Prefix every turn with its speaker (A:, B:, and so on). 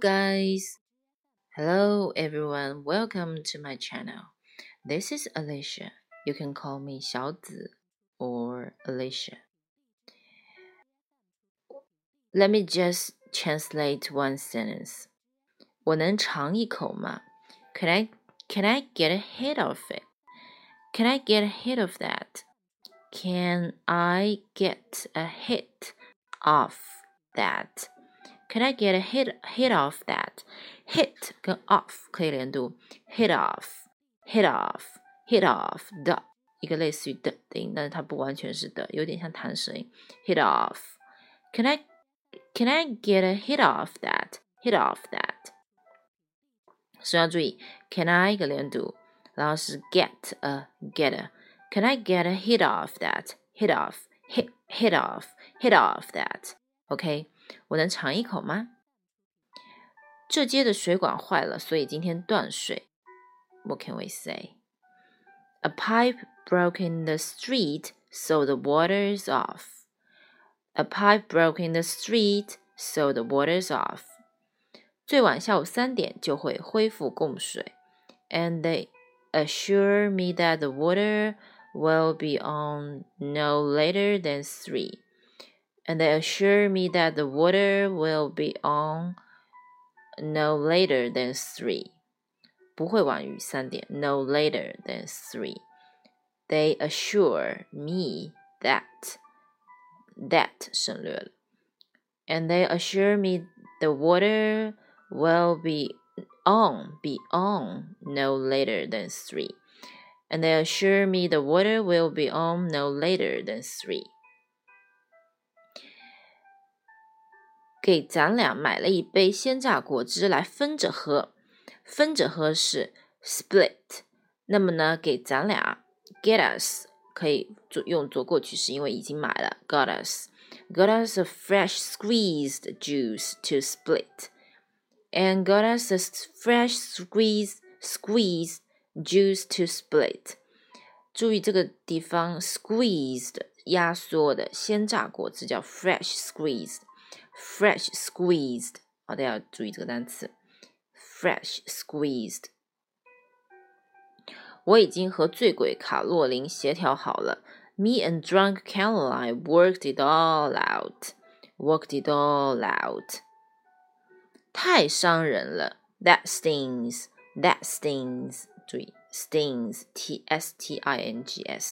A: guys. Hello everyone. Welcome to my channel. This is Alicia. You can call me 小紫 or Alicia. Let me just translate one sentence. 我能尝一口吗? Can I can I get a hit of it? Can I get a hit of that? Can I get a hit of that? Can I get a hit hit off that? Hit 跟 off 可以连读，hit off, hit off, hit off 的一个类似于的的音，但是它不完全是的，有点像弹舌音。Hit off. Can I can I get a hit off that? Hit off that. 所以要注意，can I 一个连读，然后是 get a get a. Can I get a hit off that? Hit off, hit hit off, hit off that. OK， 我能尝一口吗？这街的水管坏了，所以今天断水。What can we say? A pipe broke in the street, so the water's off. A pipe broke in the street, so the water's off. 最晚下午三点就会恢复供水。And they assure me that the water will be on no later than three and they assure me that the water will be on no later than three. 不会晚于三点，no later than three. They assure me that that 省略了，and they assure me the water will be on be on no later than three. And they assure me the water will be on no later than three. 给咱俩买了一杯鲜榨果汁来分着喝，分着喝是 split。那么呢，给咱俩 get us 可以做用做过去式，因为已经买了 got us got us a fresh squeezed juice to split and got us a fresh squeezed squeezed juice to split。注意这个地方 squeezed 压缩的鲜榨果汁叫 fresh squeezed。fresh squeezed，好，大家要注意这个单词，fresh squeezed。我已经和醉鬼卡洛琳协调好了。Me and drunk Caroline worked it all out. Worked it all out. 太伤人了，That stings. That stings. 注意，stings. T S T I N G S.